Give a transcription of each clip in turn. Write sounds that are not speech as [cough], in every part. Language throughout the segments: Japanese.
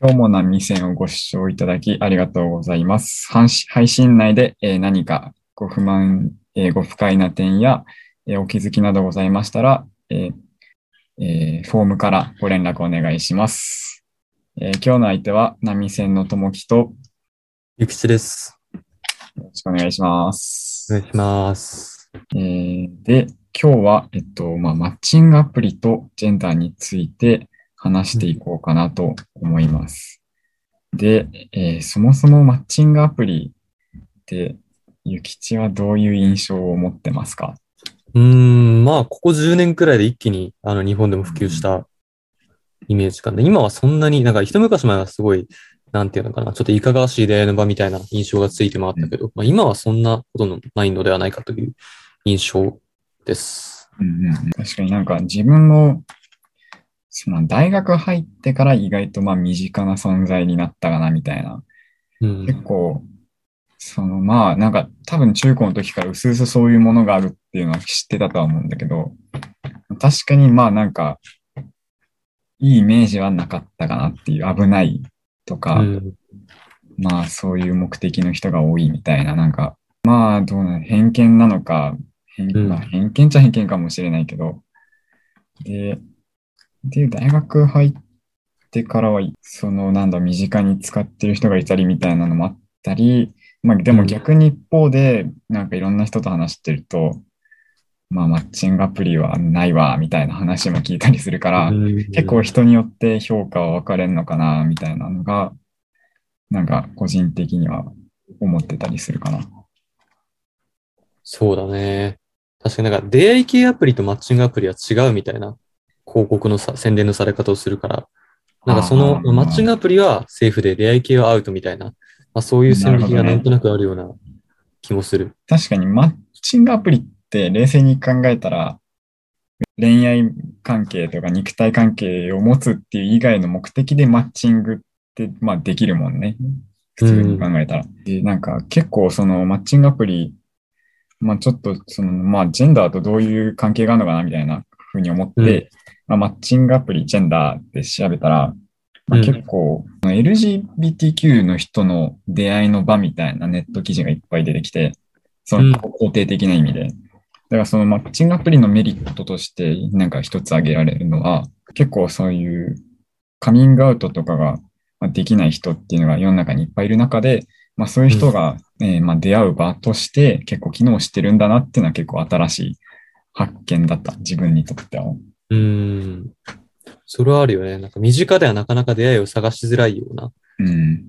今日も波線をご視聴いただきありがとうございます。配信内で、えー何かご不満、えーご不快な点や、えーお気づきなどございましたら、フォームからご連絡お願いします。えー今日の相手は波線の友樹とよゆきちです。ろしくお願いします。お願いします。えーで、今日は、えっと、まあ、マッチングアプリとジェンダーについて話していこうかなと思います。で、えーそもそもマッチングアプリって、ゆきちはどういう印象を持ってますか？うーん、まあ、ここ10年くらいで一気に、あの、日本でも普及したイメージかな。今はそんなに、なんか一昔前はすごい、なんていうのかな、ちょっといかがわしい出会いの場みたいな印象がついて回ったけど、まあ、今はそんなことのないのではないかという印象です。うんうんうん確かになんか自分も、その大学入ってから意外とまあ身近な存在になったかなみたいな。うん。結構、そのまあなんか多分中高の時から薄々そういうものがあるっていうのは知ってたとは思うんだけど、確かにまあなんか、いいイメージはなかったかなっていう危ないとか、うん。まあそういう目的の人が多いみたいな、なんか、まあどうなの、偏見なのか、偏うん。まあ、偏見っちゃ偏見かもしれないけど、で、で、大学入ってからは、そのなんだ、身近に使ってる人がいたりみたいなのもあったり、まあでも逆に一方で、なんかいろんな人と話してると、まあマッチングアプリはないわ、みたいな話も聞いたりするから、結構人によって評価は分かれるのかな、みたいなのが、なんか個人的には思ってたりするかな。そうだね。確かになんか出会い系アプリとマッチングアプリは違うみたいな広告のさ宣伝のされ方をするから、なんかそのマッチングアプリはセーフで出会い系はアウトみたいな、まあ、そういう線引きがなんとなくあるような気もする。確かにマッチングアプリって冷静に考えたら、恋愛関係とか肉体関係を持つっていう以外の目的でマッチングって、まあできるもんね。普通に考えたら。で、なんか結構そのマッチングアプリ、まあちょっとその、まあジェンダーとどういう関係があるのかなみたいなふうに思って、まあ、マッチングアプリ、ジェンダーって調べたら、まあ、うん結構、LGBTQ の人の出会いの場みたいなネット記事がいっぱい出てきて、そうんの肯定的な意味で。だからそのマッチングアプリのメリットとしてなんか一つ挙げられるのは、結構そういうカミングアウトとかがまあできない人っていうのが世の中にいっぱいいる中で、まあそういう人が、えーまあ出会う場として結構機能してるんだなっていうのは結構新しい発見だった、自分にとっては。うん。それはあるよね。なんか身近ではなかなか出会いを探しづらいような、うん。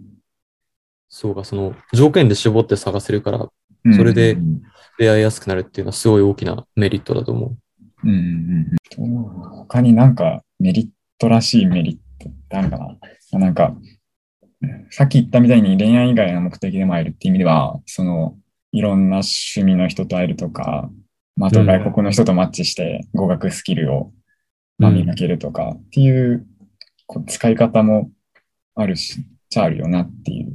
そうか、その条件で絞って探せるからそれで出会いやすくなるっていうのはすごい大きなメリットだと思う。うん。うん。他になん。かメリットらしいメリットってあるかななん。か、さっき言ったみたいに恋愛以外の目的でも会えるっていう意味では、その、いろん。な趣味の人と会えるとか、まあ、あと外国の人とマッチして語学スキルを、まあ、けるとかっていう、こう使い方もあるし、じゃあるよなっていう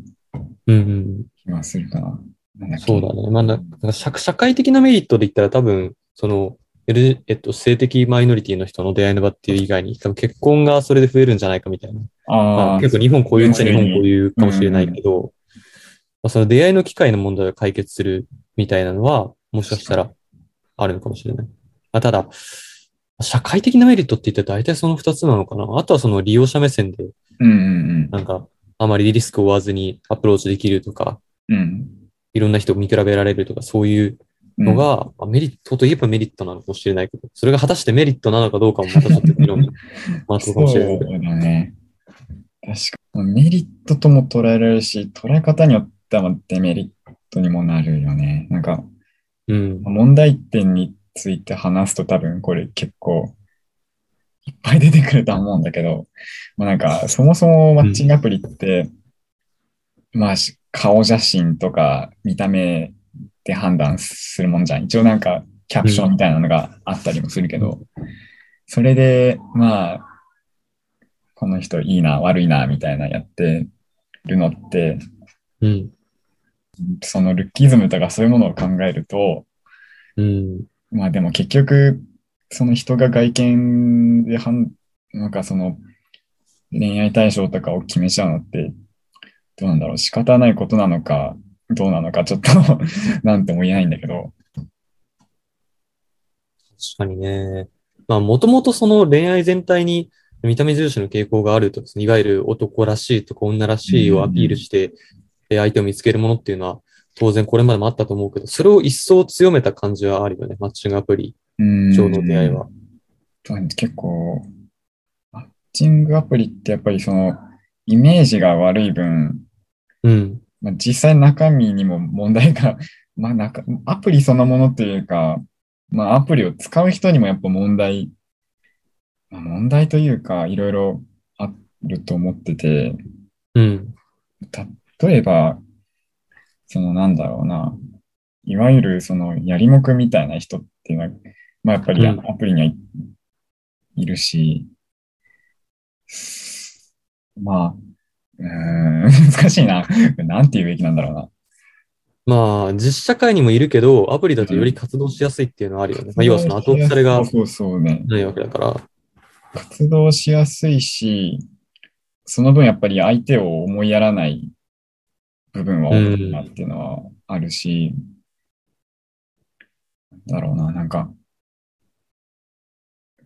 う。うんうん。気がするかな。なんだっけそうだね。まあ、ななんか社社会的なメリットで言ったら多分、その、L えっと、性的マイノリティの人の出会いの場っていう以外に、多分結婚がそれで増えるんじゃないかみたいな。まあ結構日本こういうっちゃ日本こういうかもしれないけど、まあ、その出会いの機会の問題を解決するみたいなのは、もしかしたらあるのかもしれない。まあ、ただ、社会的なメリットって言ったら大体その二つなのかな。あとはその利用者目線で、うんうんなんか、あまりリスクを負わずにアプローチできるとか、うん。うん。いろんな人を見比べられるとか、そういうのが、まあメリットといえばメリットなのかもしれないけど、それが果たしてメリットなのかどうかもまたちょっと議論に回ってるかもしれないけど。そうだね。確かに。メリットとも捉えられるし、捉え方によってはデメリットにもなるよね。なんか、うん。問題点について話すと多分これ結構いっぱい出てくるとは思うんだけど、まあなんか、そもそもマッチングアプリって、まあし顔写真とか見た目で判断するもんじゃん。一応なんかキャプションみたいなのがあったりもするけど、それで、まあ、この人いいな、悪いな、みたいなやってるのって、うん。そのルッキズムとかそういうものを考えると、うん。まあでも結局、その人が外見で判、なんかその、恋愛対象とかを決めちゃうのって、どうなんだろう、仕方ないことなのか、どうなのか、ちょっと [laughs] なんとも言えないんだけど、確かにね。まあ、もともとその恋愛全体に見た目重視の傾向があるといわゆる男らしいとか女らしいをアピールして、え相手を見つけるものっていうのは、当然これまでもあったと思うけど、それを一層強めた感じはあるよね、マッチングアプリうん上の出会いは。結構、マッチングアプリってやっぱりその、イメージが悪い分、うん。まあ、実際中身にも問題が、[laughs] まあなんか、アプリそのものっていうか、まあアプリを使う人にもやっぱ問題、まあ、問題というか、いろいろあると思ってて、うん。例えば、そのなんだろうな、いわゆるそのやりもくみたいな人っていうのは、まあやっぱりうんアプリにはい、いるし、まあ、うーん、[laughs] 難しいな。なんて言うべきなんだろうな。まあ、実社会にもいるけど、アプリだとより活動しやすいっていうのはあるよね。まあ、要はその後腐れが。ないわけだから。活動しやすいし、その分やっぱり相手を思いやらない部分は多いなっていうのはあるし、だろうな、なんか、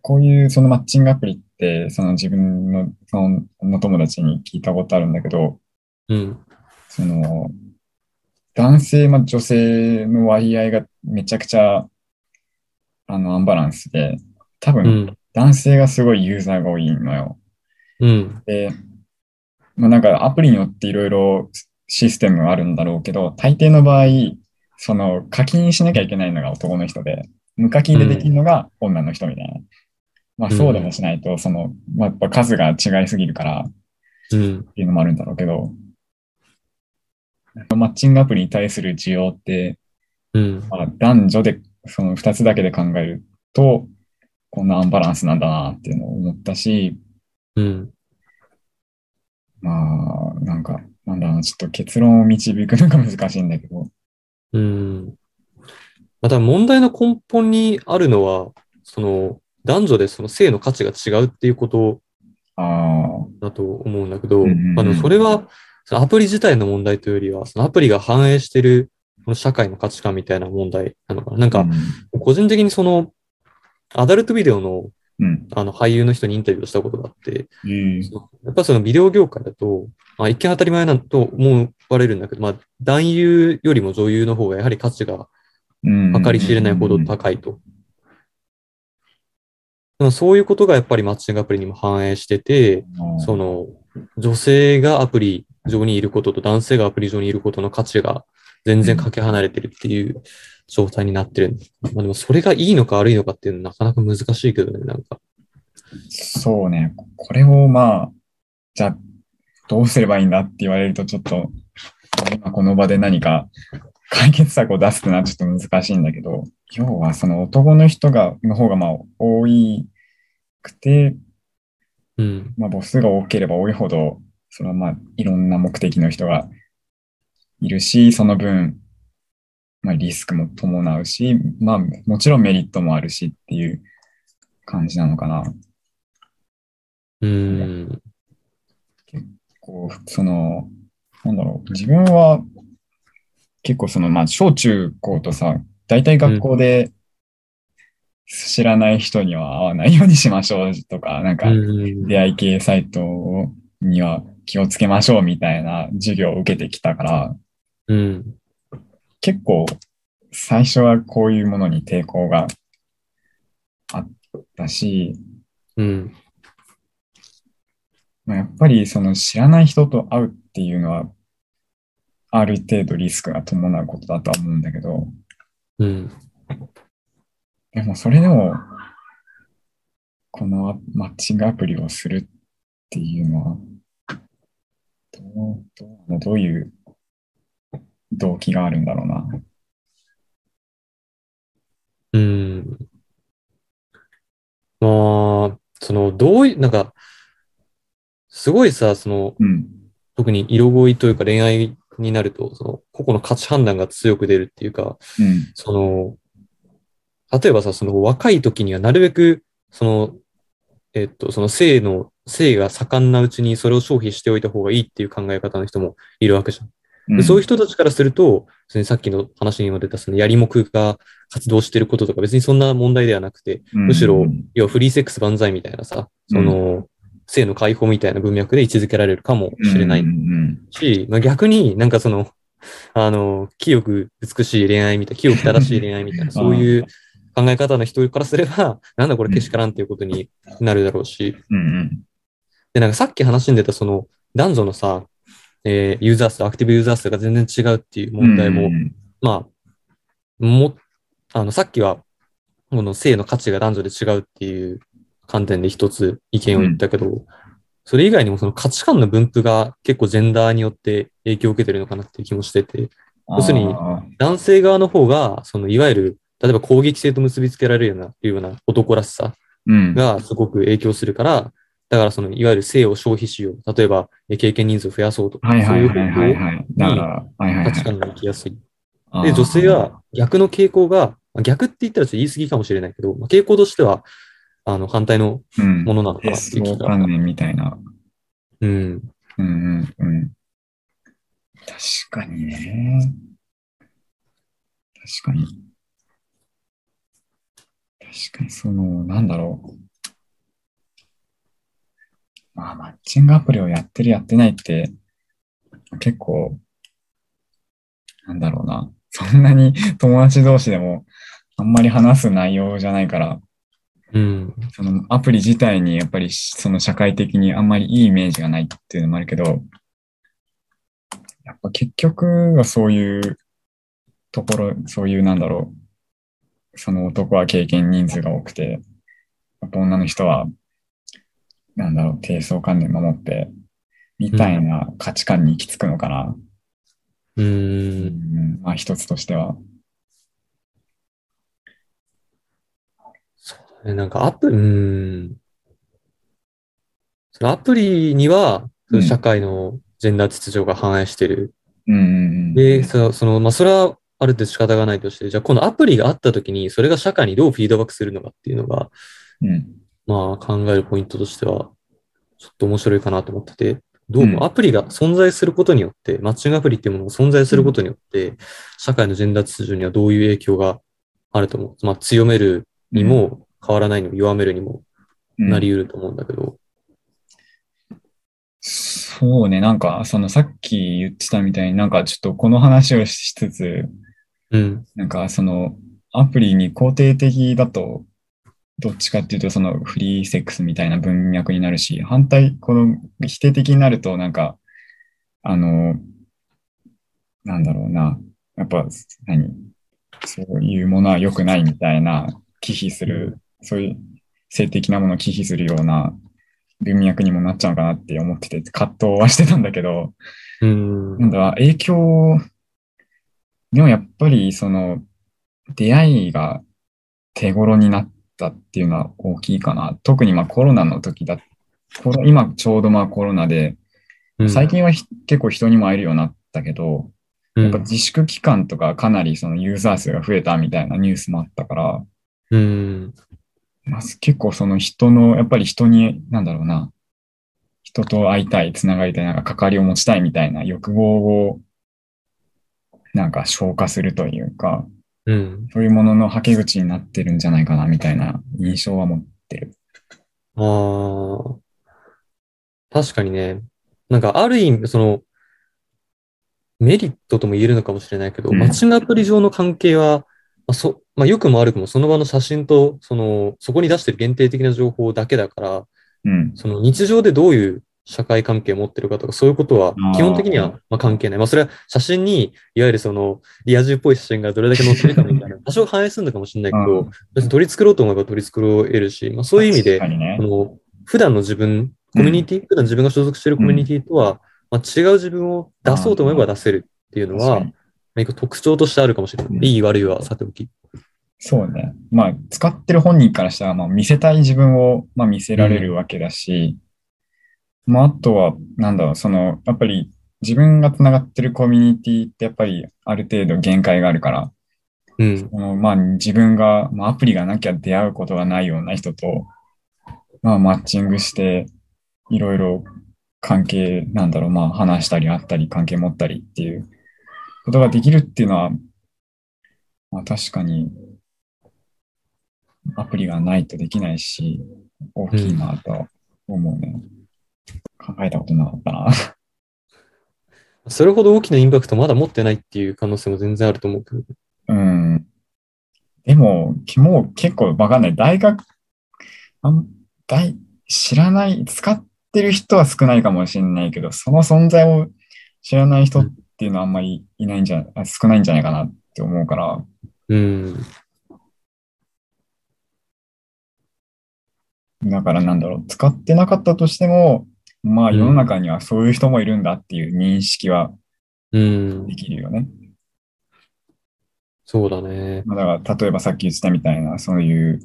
こういうそのマッチングアプリって、その自分のその女友達に聞いたことあるんだけど、うん。その、男性、まあ、女性の割合がめちゃくちゃ、あの、アンバランスで、多う分、ん。男性がすごいユーザーが多いのよ。うん。で、まあ、なんかアプリによっていろいろシステムはあるんだろうけど、大抵の場合、その課金しなきゃいけないのが男の人で、無課金でできるのが女の人みたいな。まあうんそうでもしないと、その、まあ、やっぱ数が違いすぎるからっうん。ていうのもあるんだろうけど、マッチングアプリに対する需要って、うん。まあ、男女でその二つだけで考えると、こんなアンバランスなんだなっていうのを思ったし、うん。まあ、なんか、なんだろうな、ちょっと結論を導くのが難しいんだけど、うん。また問題の根本にあるのは、その男女でその性の価値が違うっていうことあだと思うんだけど、うんうんうんあのそれはそのアプリ自体の問題というよりは、そのアプリが反映しているこの社会の価値観みたいな問題なのかな。なんあ、か、個人的にその、アダルトビデオのうん、あの俳優の人にインタビューをしたことがあって、うん。やっぱそのビデオ業界だと、まあ、一見当たり前だと思われるんだけど、まあ、男優よりも女優の方がやはり価値がうん。計り知れないほど高いと。そういうことがやっぱりマッチングアプリにも反映してて、その女性がアプリ上にいることと男性がアプリ上にいることの価値が全然かけ離れてるっていう状態になってる。まあでもそれがいいのか悪いのかっていうのはなかなか難しいけどね、なんか。そうね。これをまあ、じゃあ、どうすればいいんだって言われると、ちょっと、今この場で何か解決策を出すってのはちょっと難しいんだけど、要はその男の人が、の方がまあ多いくて、うん。まあ母数が多ければ多いほど、そのまあいろんな目的の人がいるし、その分、まあリスクも伴うし、まあもちろんメリットもあるしっていう感じなのかな。うん。こう、その、なんだろう、自分は結構その、まあ小中高とさ、大体学校で知らない人には会わないようにしましょうとか、なんかうん出会い系サイトには気をつけましょうみたいな授業を受けてきたから、うん。結構最初はこういうものに抵抗があったし、うん。まあ、やっぱりその知らない人と会うっていうのは、ある程度リスクが伴うことだとは思うんだけど、うん。でもそれでも、このマッチングアプリをするっていうのは、どう、どうどういう動機があるんだろうな。うん。まあ、その、どういう、なんか、すごいさ、その、うん。特に色恋というか恋愛になると、その、個々の価値判断が強く出るっていうか、うん。その、例えばさ、その若い時にはなるべく、その、えっと、その性の性が盛んなうちにそれを消費しておいた方がいいっていう考え方の人もいるわけじゃん。うん。でそういう人たちからすると、さっきの話にも出たそのやりもくが活動してることとか別にそんな問題ではなくて、むしろ、要はフリーセックス万歳みたいなさ、その、性の解放みたいな文脈で位置づけられるかもしれないうんうんし、まあ、逆になんかその、あの、清く美しい恋愛みたいな、清く正しい恋愛みたいな、[laughs] そういう考え方の人からすれば、なんだこれけしからんっていうことになるだろうし、うんうん。で、なんかさっき話に出たその男女のさ、えーユーザー数、アクティブユーザー数が全然違うっていう問題も、うんまあ、も、あの、さっきは、この性の価値が男女で違うっていう観点で一つ意見を言ったけど、それ以外にもその価値観の分布が結構ジェンダーによって影響を受けてるのかなっていう気もしてて、要するにあ男性側の方が、そのいわゆる、例えば攻撃性と結びつけられるような、いうような男らしさがすごく影響するから、だからそのいわゆる性を消費しよう。例えば、え経験人数を増やそうとか、はいはいそういう方向はい。だから、はいはいはい。価値観が生きやすい。で、女性は、逆の傾向が、まあ逆って言ったらちょっと言い過ぎかもしれないけど、まあ、傾向としては、あの、反対のうんものなのかなっていう気が。観念みたいな。うん。うんうんうん。確かにね。確かに。確かに、その、なんだろう。まあ、マッチングアプリをやってるやってないって、結構、なんだろうな。そんなに [laughs] 友達同士でもあんまり話す内容じゃないから、うん。そのアプリ自体にやっぱりその社会的にあんまりいいイメージがないっていうのもあるけど、やっぱ結局はそういうところ、そういうなんだろう、その男は経験人数が多くて、やっぱ女の人は、なんだろう、低層観念守って、みたいな価値観に行き着くのかな。う。うんん、まあ一つとしては。そうだね。なんかアプリ、うん。そのアプリには、その社会のジェンダー秩序が反映してる。うん。で、そその、まあ、それはある程度仕方がないとして、じゃあこのアプリがあったときに、それが社会にどうフィードバックするのかっていうのが、うん。まあ考えるポイントとしては、ちょっと面白いかなと思ってて、どううんもアプリが存在することによって、マッチングアプリっていうものが存在することによって、社会のジェンダー秩序にはどういう影響があると思う。まあ強めるにも変わらないにも弱めるにもうんなり得ると思うんだけど。そうね、なんか、そのさっき言ってたみたいになんかちょっとこの話をしつつ、うん。なんかそのアプリに肯定的だと、どっちかっていうとそのフリーセックスみたいな文脈になるし、反対、この否定的になるとなんか、あの、なんだろうな、やっぱ何、そういうものは良くないみたいな、忌避する、そういう性的なものを忌避するような文脈にもなっちゃうのかなって思ってて、葛藤はしてたんだけど、うん。なんだ、影響、でもやっぱりその出会いが手頃になったっていうのは大きいかな。特にまあコロナの時だ、今ちょうどまあコロナで、うん最近はひ結構人にも会えるようになったけど、うんやっぱ自粛期間とかかなりそのユーザー数が増えたみたいなニュースもあったから、うん。まあ、結構その人の、やっぱり人に、なんだろうな、人と会いたい、つながりたい、なんか関わりを持ちたいみたいな欲望を、なんか消化するというか、うん。そういうもののはけ口になってるんじゃないかな、みたいな印象は持ってる。ああ。確かにね。なんかある意味、その、メリットとも言えるのかもしれないけど、うんマッチングアプリ上の関係は、まあ、そ、まあ、良くも悪くもその場の写真と、その、そこに出してる限定的な情報だけだから、うん。その日常でどういう社会関係を持ってるかとか、そういうことは基本的にはまあ関係ない。まあそれは写真に、いわゆるそのリア充っぽい写真がどれだけ載ってるかみたいな、多少反映するのかもしれないけうど、別に取り繕ろうと思えば取り繕えるし、まあそういう意味でねこ。の普段の自分、コミュニティ、普段自分が所属しているコミュニティとは、まあ、違う自分を出そうと思えば出せるっていうのは何か特徴としてあるかもしれない。うんいい悪いはさておき。そうね。まあ、使ってる本人からしたら、まあ、見せたい自分を、まあ、見せられるわけだし、まあ、あとは、なんだろう、その、やっぱり自分がつながってるコミュニティってやっぱりある程度限界があるから、うん。このまあ、自分が、まあ、アプリがなきゃ出会うことがないような人と、まあ、マッチングして、いろいろ関係、なんだろう、まあ話したり会ったり関係持ったりっていうことができるっていうのは、まあ確かにアプリがないとできないし、大きいなとは思うね。考えたことなかったな。それほど大きなインパクトまだ持ってないっていう可能性も全然あると思うけど。うん。でも、もう結構わかんない。大学、あん大知らない、使ってる人は少ないかもしれないけど、その存在を知らない人っていうのはあんまりいないんじゃ、あ少ないんじゃないかなって思うから、うん。だからなんだろう、使ってなかったとしても、まあうん世の中にはそういう人もいるんだっていう認識はうんで。きるよね。そうだね。まあだから例えばさっき言ってたみたいな、そういう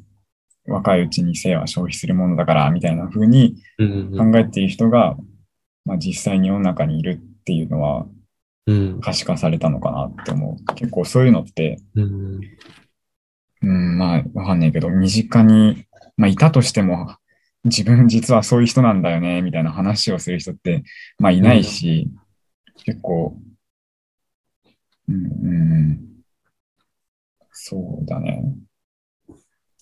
若いうちに性は消費するものだからみたいな風にうんうん考えている人が、まあ、実際に世の中にいるっていうのはうん。可視化されたのかなって思う。結構そういうのって、うん。うん、まあわかんないけど、身近に、まあいたとしても、自分実はそういう人なんだよね、みたいな話をする人って、まあいないし、結構、うん、うん、そうだね。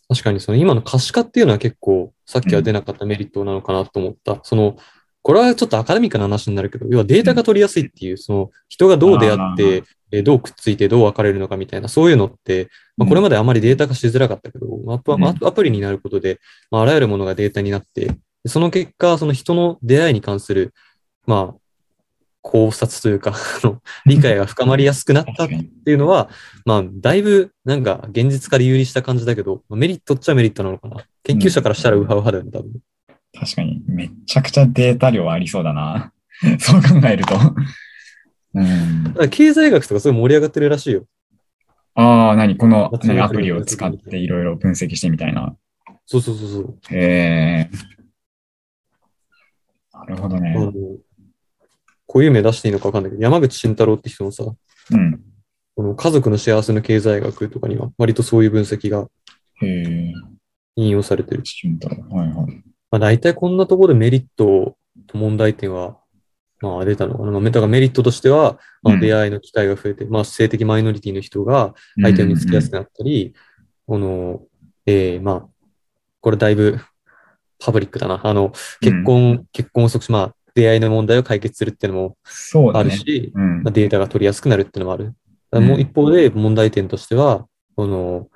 確かにその今の可視化っていうのは結構さっきは出なかったメリットなのかなと思った。その、これはちょっとアカデミックな話になるけど、要はデータが取りやすいっていう、その人がどう出会っあて、えーどうくっついてどう別れるのかみたいな、そういうのって、まあ、これまであまりデータ化しづらかったけど、アプうんアアプリになることで、まあ、あらゆるものがデータになって、でその結果、その人の出会いに関する、まあ、考察というか、[laughs] 理解が深まりやすくなったっ。ていうのは、まあ、だいぶ、なんか、現実化で有利した感じだけど、まあメリットっちゃメリットなのかな。研究者からしたらウハウハだよね、多分。確かに、めちゃくちゃデータ量ありそうだな。[laughs] そう考えると。うん経済学とかすごい盛り上がってるらしいよ。ああ、何？このアプリを使っていろいろ分析してみたいな。そうそうそうそう。へえ。なるほどねこういう名出していいのかわかんないけど、山口慎太郎って人のさ、うん。この家族の幸せの経済学とかには、割とそういう分析が。引用されてる。シュンタロはいはい。まあ、大体こんなところでメリットと問題点は、まあ出たのかな。まあ、だからメリットとしては、まあ、うん出会いの機会が増えて、まあ性的マイノリティの人が相手を見つけやすくなったり、この、えーまあ、これだいぶパブリックだな。あの、結婚、結婚を促し、まあ、出会いの問題を解決するっていうのも。あるし、うんまあ、。データが取りやすくなるっていうのもある。もう一方で問題点としては、この、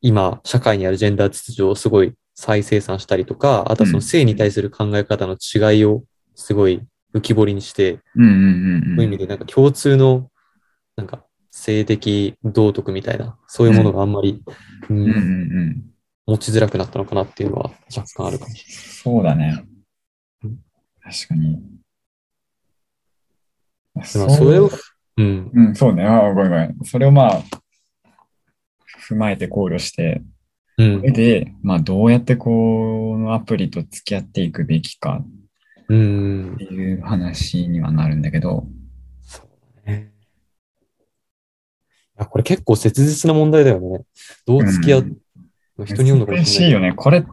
今、社会にあるジェンダー秩序をすごい再生産したりとか、あとはその性に対する考え方の違いをすごい浮き彫りにして、うんうんうんうん。そういう意味でなんか共通の、なんか性的道徳みたいな、そういうものがあんまり、うんうん。持ちづらくなったのかなっていうのは若干あるかもしそうだねうん。確かに。それを、うん、うん、そうね。あごめんごめん。それをまあ、踏まえて考慮して、うん上、で、まあ、どうやってこのアプリと付き合っていくべきかうんって。いう話にはなるんだけど、そうだね。これ結構切実な問題だよね。どう付き合う、うん人によるのかも難しいよね。これ、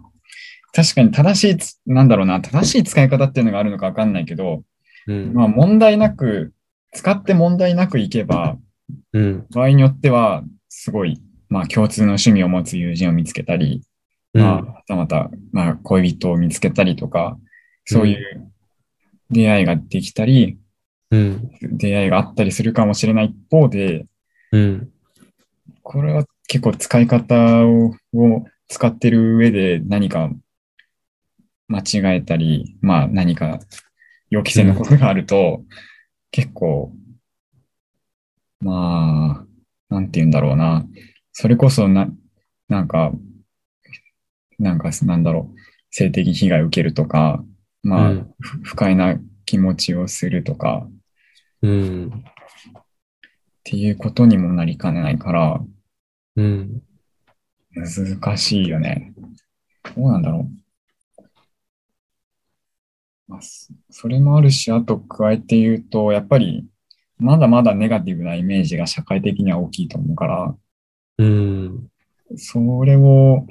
確かに正しいつ、なんだろうな、正しい使い方っていうのがあるのかわかんないけど、うん。まあ問題なく、使って問題なくいけば、うん。場合によっては、すごい、まあ共通の趣味を持つ友人を見つけたり、まあ、はたまた、まあ恋人を見つけたりとか、そういう出会いができたり、うん。出会いがあったりするかもしれない一方で、うん。これは結構使い方をを使ってる上で何か間違えたり、まあ何か予期せぬことがあると、結構、まあ、なんて言うんだろうな。それこそな、なんか、なんか、なんだろう、性的被害を受けるとか、まあ、うんふ不快な気持ちをするとか、うん。っていうことにもなりかねないから、うん。難しいよね。どうなんだろう。まあ、そそれもあるし、あと加えて言うと、やっぱり、まだまだネガティブなイメージが社会的には大きいと思うから、うん。それを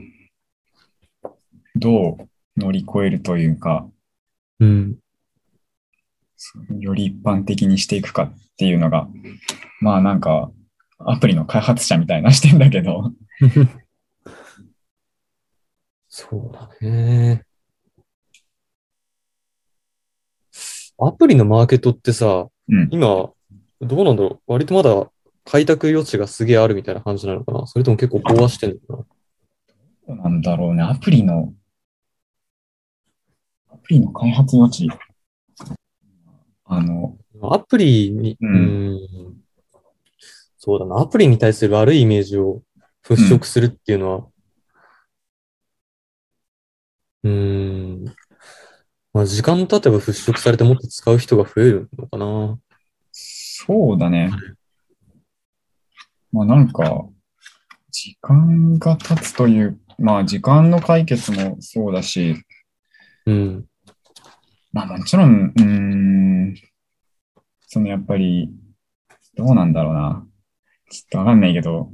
どう乗り越えるというか、うん。より一般的にしていくかっていうのが、まあなんか、アプリの開発者みたいな視点だけど、[laughs] そうだね。アプリのマーケットってさ、うん。今、どうなんだろう割とまだ開拓余地がすげえあるみたいな感じなのかなそれとも結構飽和してんのかなどうなんだろうね。アプリの、アプリの開発余地。あの、アプリに、ううんん、そうだな、アプリに対する悪いイメージを払拭するっていうのは、うーん、まあ時間経てば払拭されてもっと使う人が増えるのかな。そうだね。まあなんか、時間が経つという、まあ時間の解決もそうだし、うん、まあもちろん、うーん、そのやっぱり、どうなんだろうな。ちょっとわかんないけど、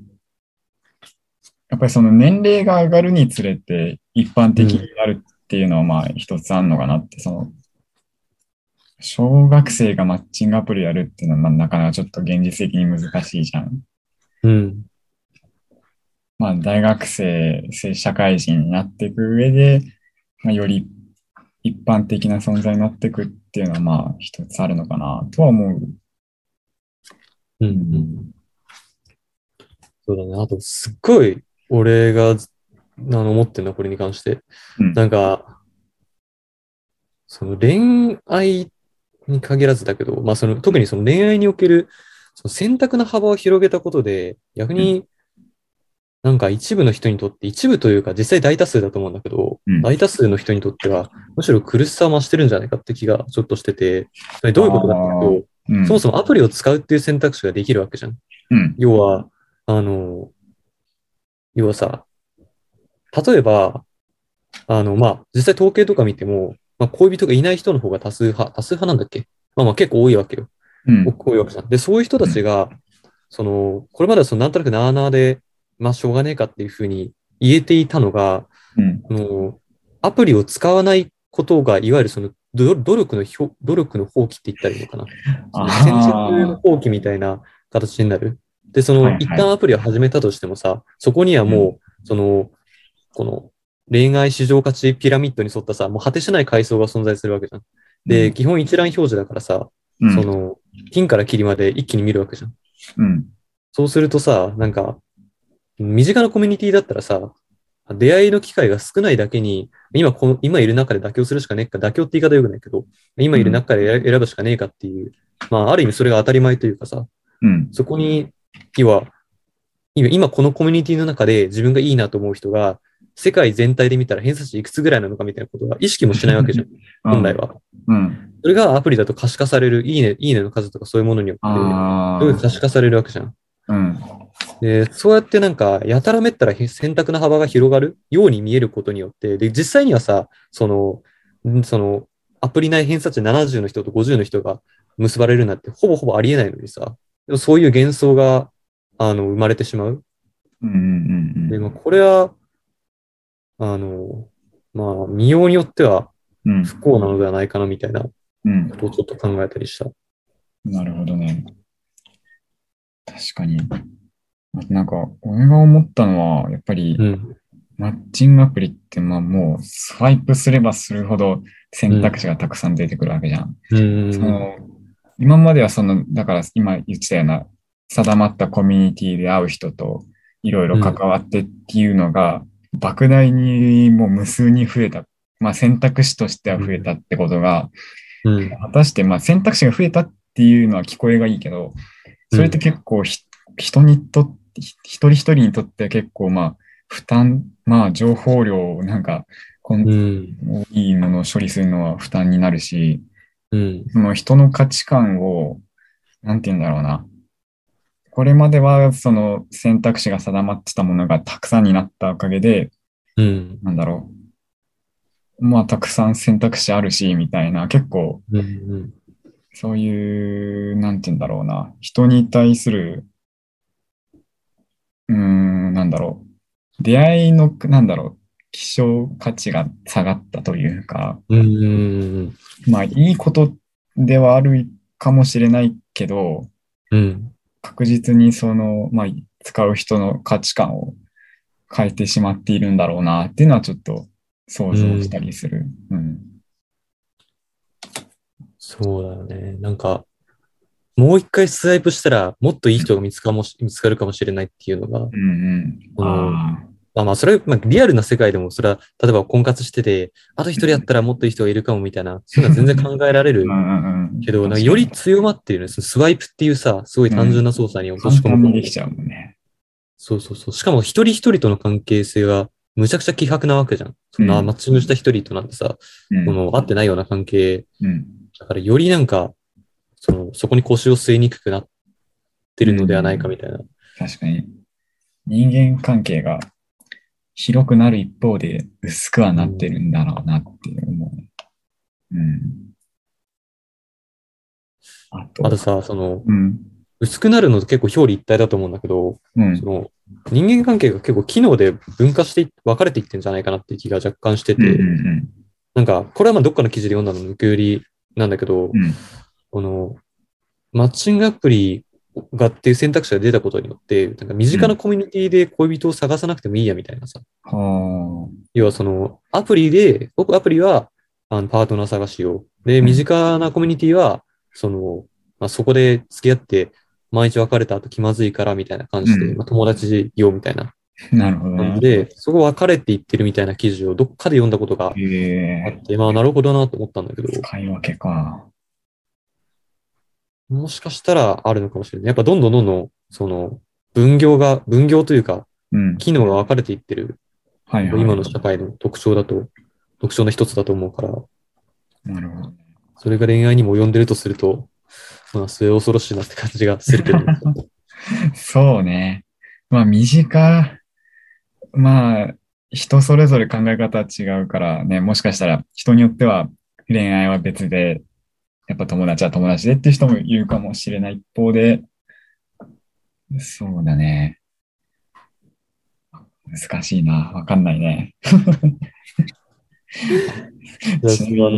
やっぱりその年齢が上がるにつれて一般的になるっていうのはまあ一つあんのかなって、その、小学生がマッチングアプリやるっていうのはまあなかなかちょっと現実的に難しいじゃん。うん、まあ大学生、社会人になっていく上で、まあ、より一般的な存在になっていくっていうのはまあ一つあるのかなとは思う。うん、うん。そうだね。あと、すっごい、俺が、あの、思ってるのはこれに関して。うんなんか、その恋愛に限らずだけど、まあその、特にその恋愛における、その選択の幅を広げたことで、逆に、なんか一部の人にとって、一部というか実際大多数だと思うんだけど、うん大多数の人にとっては、むしろ苦しさを増してるんじゃないかって気がちょっとしてて、どういうことかっていうと、うん。そもそもアプリを使うっていう選択肢ができるわけじゃん。うん。要は、あの、要はさ、例えば、あの、まあ、実際統計とか見ても、まあ、恋人がいない人の方が多数派、多数派なんだっけ？まあまあ結構多いわけよ。うん。多いわけじゃん。で、そういう人たちが、その、これまではそのなんとなくなあなあで、まあ、しょうがねえかっていうふうに言えていたのが、うん。あの、アプリを使わないことが、いわゆるその、ど努力の努力の放棄って言ったらいいのかな。そのあー選択の放棄みたいな形になる。で、その、はいはい一旦アプリを始めたとしてもさ、そこにはもう、その、この、恋愛市場価値ピラミッドに沿ったさ、もう果てしない階層が存在するわけじゃん。で、基本一覧表示だからさ、うん、その、金からキリまで一気に見るわけじゃん。うん。そうするとさ、なんか、身近なコミュニティだったらさ、出会いの機会が少ないだけに、今この、今いる中で妥協するしかねえか、妥協って言い方よくないけど、今いる中で選選ぶしかねえかっていう、まあ、ある意味それが当たり前というかさ、うん。そこに、要は、今今このコミュニティの中で自分がいいなと思う人が、世界全体で見たら偏差値いくつぐらいなのかみたいなことは意識もしないわけじゃん、[laughs] 本来は。うん。それがアプリだと可視化される、いいね、いいねの数とかそういうものによって、あすごい可視化されるわけじゃん。あ。うん。で、そうやってなんか、やたらめったら選択の幅が広がるように見えることによって、で、実際にはさ、その、んその、アプリ内偏差値70の人と50の人が結ばれるなんてほぼほぼありえないのにさ、でもそういう幻想が、あの、生まれてしまう。うんうんうんで、まあ、これは、あの、まあ、見ようによってはうん。不幸なのではないかなみたいなこうん。とをちょっと考えたりした。なるほどね。確かに。あとなんか、俺が思ったのは、やっぱり、うん。マッチングアプリって、まあもう、スワイプすればするほど選択肢がたくさん出てくるわけじゃん。うん。その、今まではその、だから今言ってたような、定まったコミュニティで会う人といろいろ関わってっていうのが、莫大にもう無数に増えた。まあ選択肢としては増えたってことが、うん。果たしてまあ選択肢が増えたっていうのは聞こえがいいけど、それって結構ひ人にとっ一人一人にとっては結構まあ負担、まあ情報量をなんか、こんうん。多いものを処理するのは負担になるし、うん。その人の価値観を、なんて言うんだろうな。これまではその選択肢が定まってたものがたくさんになったおかげで、うん。なんだろう。まあたくさん選択肢あるし、みたいな、結構うん。そういう、なんて言うんだろうな。人に対する、うーん、なんだろう。出会いの、なんだろう。希少価値が下がったというか、うんうんまあ、いいことではあるかもしれないけど、うん。確実にその、まあ、使う人の価値観を変えてしまっているんだろうなっていうのはちょっと想像したりする。うん。そうだよね。なんか、もう一回スワイプしたら、もっといい人が見つかもし [laughs] 見つかるかもしれないっていうのが、うんうん。うんあまあまあ、それは、まあ、リアルな世界でも、それは、例えば婚活してて、あと一人やったらもっといい人がいるかもみたいな、[laughs] そういうのは全然考えられる。けど、より強まってるよね。そのスワイプっていうさ、すごい単純な操作に落とし簡込むこと単にできちゃうもんね。そうそうそう。しかも一人一人との関係性がむちゃくちゃ希薄なわけじゃん。そんなうんマッチングした一人となんてさ、うんこの合ってないような関係うん。だからよりなんか、その、そこに腰を据えにくくなってるのではないかみたいな。確かに。人間関係が広くなる一方で薄くはなってるんだろうなって思う。うん。あと、あとさ、その、うん。薄くなるのと結構表裏一体だと思うんだけど、うんそ。の、人間関係が結構機能で分化してい、分かれていってんじゃないかなっていう気が若干してて、うんうんなんか、これはまあどっかの記事で読んだの抜き売りなんだけど、うん。この、マッチングアプリがっていう選択肢が出たことによって、なんか身近なコミュニティで恋人を探さなくてもいいやみたいなさ。は要はその、アプリで、僕アプリは、あの、パートナー探しを。で、うん身近なコミュニティは、その、まあ、そこで付き合って、毎日別れた後気まずいからみたいな感じで、うんまあ、友達よみたいなあ。なるほどね。で、そこ別れていってるみたいな記事をどっかで読んだことがあって、まあ、なるほどなと思ったんだけど、使い分けか。もしかしたらあるのかもしれない。やっぱどんどんどんどん、その、分業が、分業というか、うん。機能が分かれていってる、はいはい。今の社会の特徴だと、特徴の一つだと思うから、なるほど。それが恋愛にも及んでるとすると、まあ、末恐ろしいなって感じがするけど。[laughs] そうね。まあ、身近、まあ、人それぞれ考え方は違うからね、もしかしたら人によっては恋愛は別で、やっぱ友達は友達でっていう人もいるかもしれない一方で、そうだね。難しいな。わかんないね。[laughs]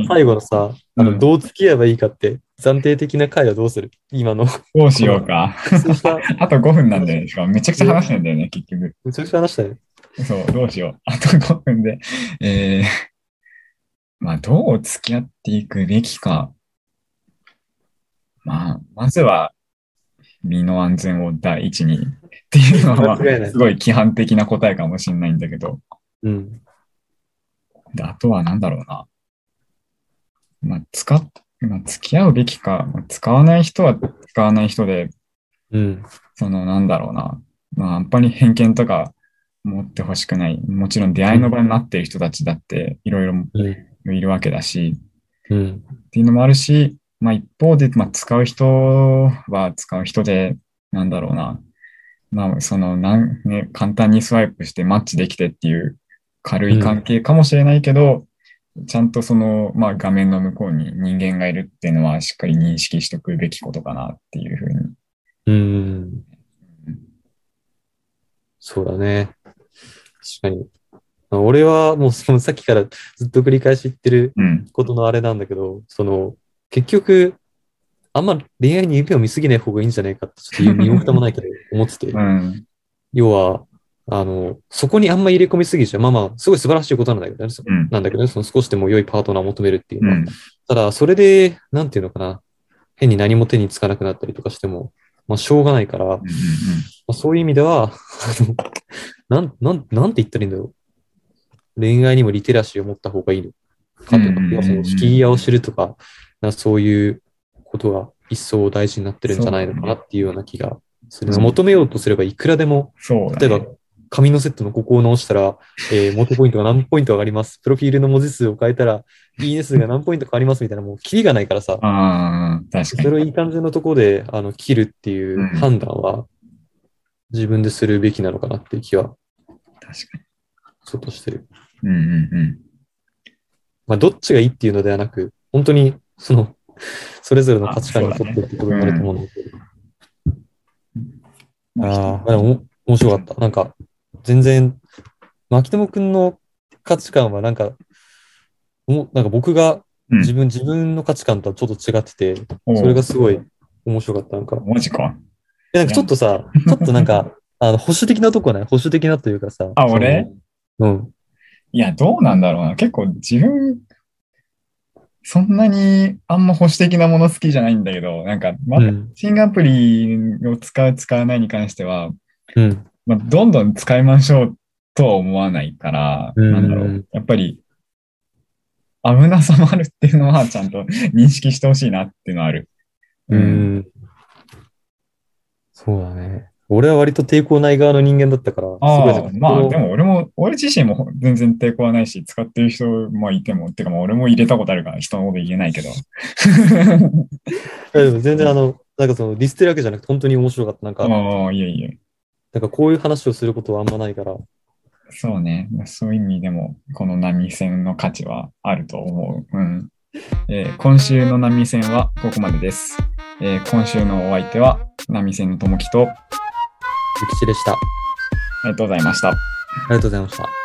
最後のさ、あの、うんどう付き合えばいいかって、暫定的な回はどうする？今の。どうしようか。[laughs] あと5分なんで、しかもめちゃくちゃ話してんだよね、結局。めちゃくちゃ話したよ。そう、どうしよう。あと5分で。えー、まあ、どう付き合っていくべきか。まあ、まずは、身の安全を第一にっていうのは、すごい規範的な答えかもしれないんだけど。うん。であとは何だろうな。まあ、使っ、まあ、付き合うべきか、まあ使わない人は使わない人で、うん。その、なんだろうな。まあ、あんまり偏見とか持ってほしくない。もちろん出会いの場になっている人たちだっていろいろうん。いるわけだし、うん。っていうのもあるし、まあ一方で、まあ使う人は使う人で、なんだろうな。まあその、なん、ね、簡単にスワイプしてマッチできてっていう軽い関係かもしれないけど、ちゃんとその、まあ画面の向こうに人間がいるっていうのはしっかり認識しとくべきことかなっていうふうに。うん。そうだね。確かに。まあ俺はもうそのさっきからずっと繰り返し言ってるうん。ことのあれなんだけど、その、結局、あんま恋愛に夢を見すぎない方がいいんじゃないかって、ちょっと身も蓋もないけど思ってて。うん。要は、あの、そこにあんま入れ込みすぎちゃう。まあまあ、すごい素晴らしいことなんだけどね。うん。なんだけどね、その少しでも良いパートナーを求めるっていうのは。うん。ただ、それで、なんていうのかな。変に何も手につかなくなったりとかしても、まあ、しょうがないから、まうん。あ、そういう意味では、あ [laughs] のなん、なん、なんて言ったらいいんだろう。恋愛にもリテラシーを持った方がいいのかとか、うんうんうその引き際を知るとか、なそういうことが一層大事になってるんじゃないのかなっていうような気がする。うん求めようとすればいくらでも、ね。例えば、紙のセットのここを直したら、えー、[laughs] モテポイントが何ポイント上がります。プロフィールの文字数を変えたら、いいね数が何ポイント変わりますみたいな、もうキリがないからさ、ああ、確かに。それをいい感じのところで、あの、切るっていううん判断は、自分でするべきなのかなっていう気は、確かちょっとしてる。に。うんうんうん。まあ、どっちがいいっていうのではなく、本当に、その、それぞれの価値観に沿ってってことになると思うんだけど。まああ、まあでも、面白かった。なんか、全然、牧友くんの価値観はなんか、おなんか僕がうん自分、自分の価値観とはちょっと違ってて、それがすごい面白かった。なんか、マジか。えなんかちょっとさ、ちょっとなんか、[laughs] あの、保守的なとこない？保守的なというかさ。あ俺？うん。いや、どうなんだろうな。結構自分、そんなにあんま保守的なもの好きじゃないんだけど、なんか、ま、うん。シングアプリを使う、使わないに関しては、うん。まあ、どんどん使いましょうとは思わないから、うんなんだろう。やっぱり、危なさもあるっていうのはちゃんと認識してほしいなっていうのはある。う。ん。そうだね。俺は割と抵抗ない側の人間だったから、すああごいまあでも俺も、俺自身も全然抵抗はないし、使ってる人もいても、ってかまあ俺も入れたことあるから人のこと言えないけど。[laughs] でも全然あの、なんかそのディスってるわけじゃなくて本当に面白かった。なんか、ああ、いえいえ。なんかこういう話をすることはあんまないから、そうね。そういう意味でも、この波線の価値はあると思う。うん。えー今週の波線はここまでです。えー今週のお相手は、波線のともきと、あゆきちでした。ありがとうございました。りがとうございました。